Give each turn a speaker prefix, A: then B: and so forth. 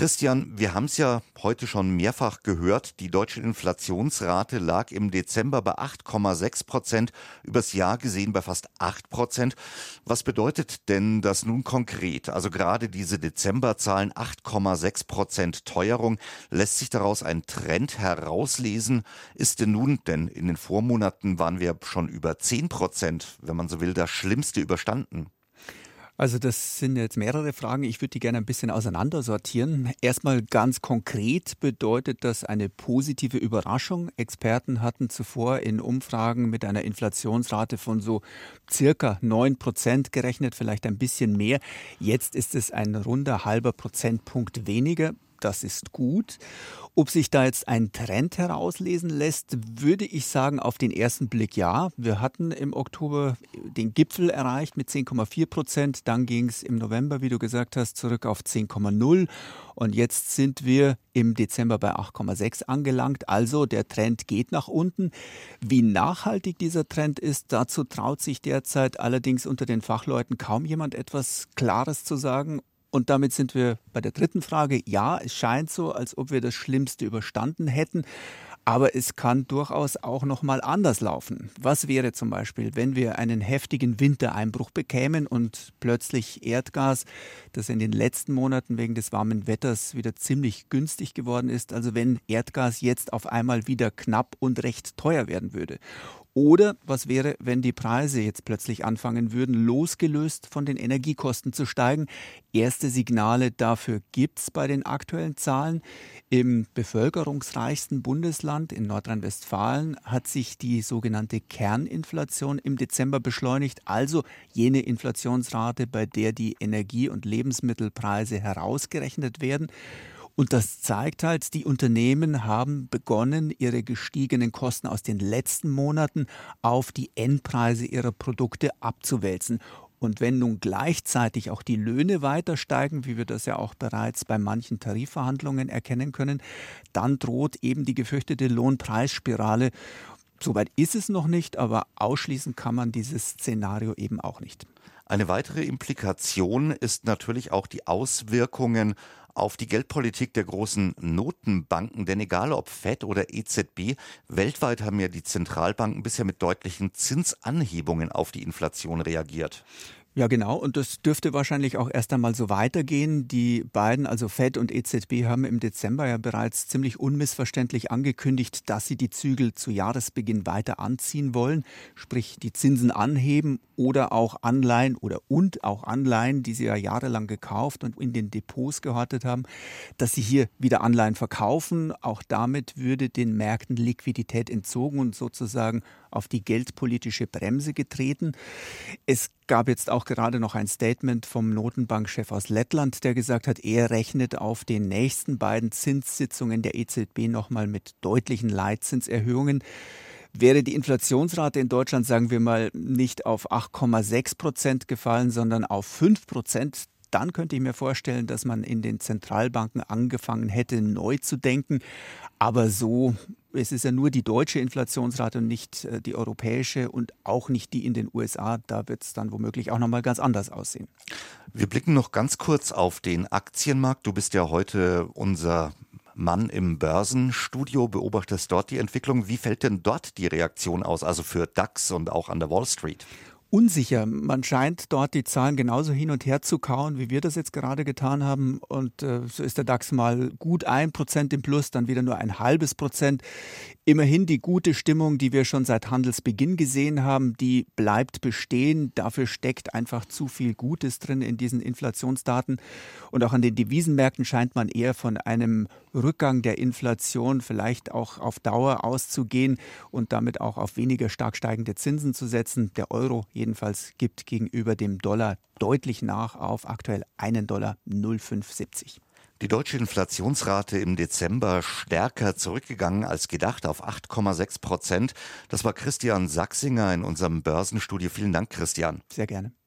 A: Christian, wir haben es ja heute schon mehrfach gehört. Die deutsche Inflationsrate lag im Dezember bei 8,6 Prozent, übers Jahr gesehen bei fast 8 Prozent. Was bedeutet denn das nun konkret? Also gerade diese Dezemberzahlen 8,6 Prozent Teuerung. Lässt sich daraus ein Trend herauslesen? Ist denn nun, denn in den Vormonaten waren wir schon über 10 Prozent, wenn man so will, das Schlimmste überstanden?
B: Also das sind jetzt mehrere Fragen. Ich würde die gerne ein bisschen auseinandersortieren. Erstmal ganz konkret bedeutet das eine positive Überraschung. Experten hatten zuvor in Umfragen mit einer Inflationsrate von so circa 9 Prozent gerechnet, vielleicht ein bisschen mehr. Jetzt ist es ein runder halber Prozentpunkt weniger das ist gut. Ob sich da jetzt ein Trend herauslesen lässt, würde ich sagen, auf den ersten Blick ja. Wir hatten im Oktober den Gipfel erreicht mit 10,4 Prozent. Dann ging es im November, wie du gesagt hast, zurück auf 10,0. Und jetzt sind wir im Dezember bei 8,6 angelangt. Also der Trend geht nach unten. Wie nachhaltig dieser Trend ist, dazu traut sich derzeit allerdings unter den Fachleuten kaum jemand etwas Klares zu sagen. Und damit sind wir bei der dritten Frage. Ja, es scheint so, als ob wir das Schlimmste überstanden hätten. Aber es kann durchaus auch noch mal anders laufen. Was wäre zum Beispiel, wenn wir einen heftigen Wintereinbruch bekämen und plötzlich Erdgas, das in den letzten Monaten wegen des warmen Wetters wieder ziemlich günstig geworden ist, also wenn Erdgas jetzt auf einmal wieder knapp und recht teuer werden würde? Oder was wäre, wenn die Preise jetzt plötzlich anfangen würden, losgelöst von den Energiekosten zu steigen? Erste Signale dafür gibt es bei den aktuellen Zahlen. Im bevölkerungsreichsten Bundesland in Nordrhein-Westfalen hat sich die sogenannte Kerninflation im Dezember beschleunigt, also jene Inflationsrate, bei der die Energie- und Lebensmittelpreise herausgerechnet werden. Und das zeigt halt, die Unternehmen haben begonnen, ihre gestiegenen Kosten aus den letzten Monaten auf die Endpreise ihrer Produkte abzuwälzen. Und wenn nun gleichzeitig auch die Löhne weiter steigen, wie wir das ja auch bereits bei manchen Tarifverhandlungen erkennen können, dann droht eben die gefürchtete Lohnpreisspirale. Soweit ist es noch nicht, aber ausschließen kann man dieses Szenario eben auch nicht.
A: Eine weitere Implikation ist natürlich auch die Auswirkungen auf die Geldpolitik der großen Notenbanken. Denn egal ob Fed oder EZB, weltweit haben ja die Zentralbanken bisher mit deutlichen Zinsanhebungen auf die Inflation reagiert.
B: Ja, genau. Und das dürfte wahrscheinlich auch erst einmal so weitergehen. Die beiden, also Fed und EZB, haben im Dezember ja bereits ziemlich unmissverständlich angekündigt, dass sie die Zügel zu Jahresbeginn weiter anziehen wollen, sprich die Zinsen anheben oder auch Anleihen oder und auch Anleihen, die sie ja jahrelang gekauft und in den Depots gehortet haben, dass sie hier wieder Anleihen verkaufen. Auch damit würde den Märkten Liquidität entzogen und sozusagen auf die geldpolitische Bremse getreten. Es gab jetzt auch gerade noch ein Statement vom Notenbankchef aus Lettland, der gesagt hat, er rechnet auf den nächsten beiden Zinssitzungen der EZB nochmal mit deutlichen Leitzinserhöhungen. Wäre die Inflationsrate in Deutschland, sagen wir mal, nicht auf 8,6 Prozent gefallen, sondern auf 5 Prozent, dann könnte ich mir vorstellen, dass man in den Zentralbanken angefangen hätte, neu zu denken. Aber so, es ist ja nur die deutsche Inflationsrate und nicht äh, die europäische und auch nicht die in den USA. Da wird es dann womöglich auch nochmal ganz anders aussehen.
A: Wir blicken noch ganz kurz auf den Aktienmarkt. Du bist ja heute unser Mann im Börsenstudio, beobachtest dort die Entwicklung. Wie fällt denn dort die Reaktion aus, also für DAX und auch an der Wall Street?
B: Unsicher. Man scheint dort die Zahlen genauso hin und her zu kauen, wie wir das jetzt gerade getan haben. Und äh, so ist der DAX mal gut ein Prozent im Plus, dann wieder nur ein halbes Prozent. Immerhin die gute Stimmung, die wir schon seit Handelsbeginn gesehen haben, die bleibt bestehen. Dafür steckt einfach zu viel Gutes drin in diesen Inflationsdaten. Und auch an den Devisenmärkten scheint man eher von einem Rückgang der Inflation vielleicht auch auf Dauer auszugehen und damit auch auf weniger stark steigende Zinsen zu setzen. Der Euro jedenfalls gibt gegenüber dem Dollar deutlich nach auf aktuell einen Dollar 0,570.
A: Die deutsche Inflationsrate im Dezember stärker zurückgegangen als gedacht auf 8,6 Prozent. Das war Christian Sachsinger in unserem Börsenstudio. Vielen Dank, Christian.
B: Sehr gerne.